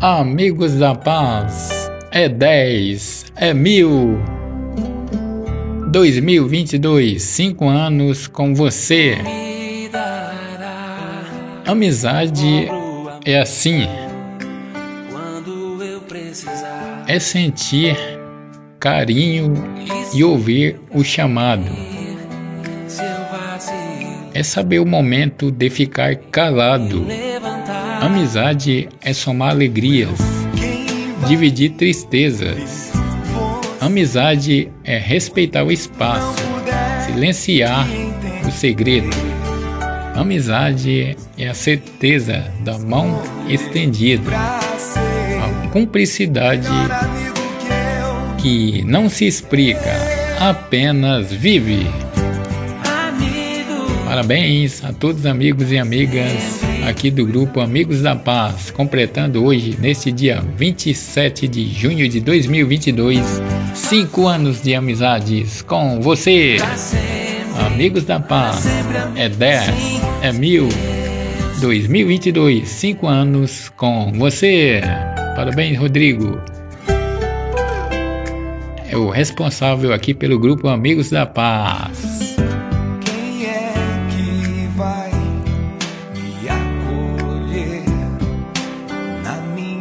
Amigos da paz, é 10, é mil. 2022, 5 anos com você. Amizade é assim. É sentir carinho e ouvir o chamado. É saber o momento de ficar calado. Amizade é somar alegrias, dividir tristezas. Amizade é respeitar o espaço, silenciar o segredo. Amizade é a certeza da mão estendida, a cumplicidade que não se explica, apenas vive. Parabéns a todos amigos e amigas aqui do grupo Amigos da Paz, completando hoje, neste dia 27 de junho de 2022, cinco anos de amizades com você. Amigos da Paz, é 10, é mil. 2022, cinco anos com você. Parabéns, Rodrigo. É o responsável aqui pelo grupo Amigos da Paz.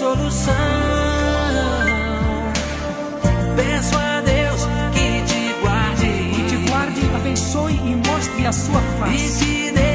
solução. Peço a Deus que te guarde, que te guarde, abençoe e mostre a sua face.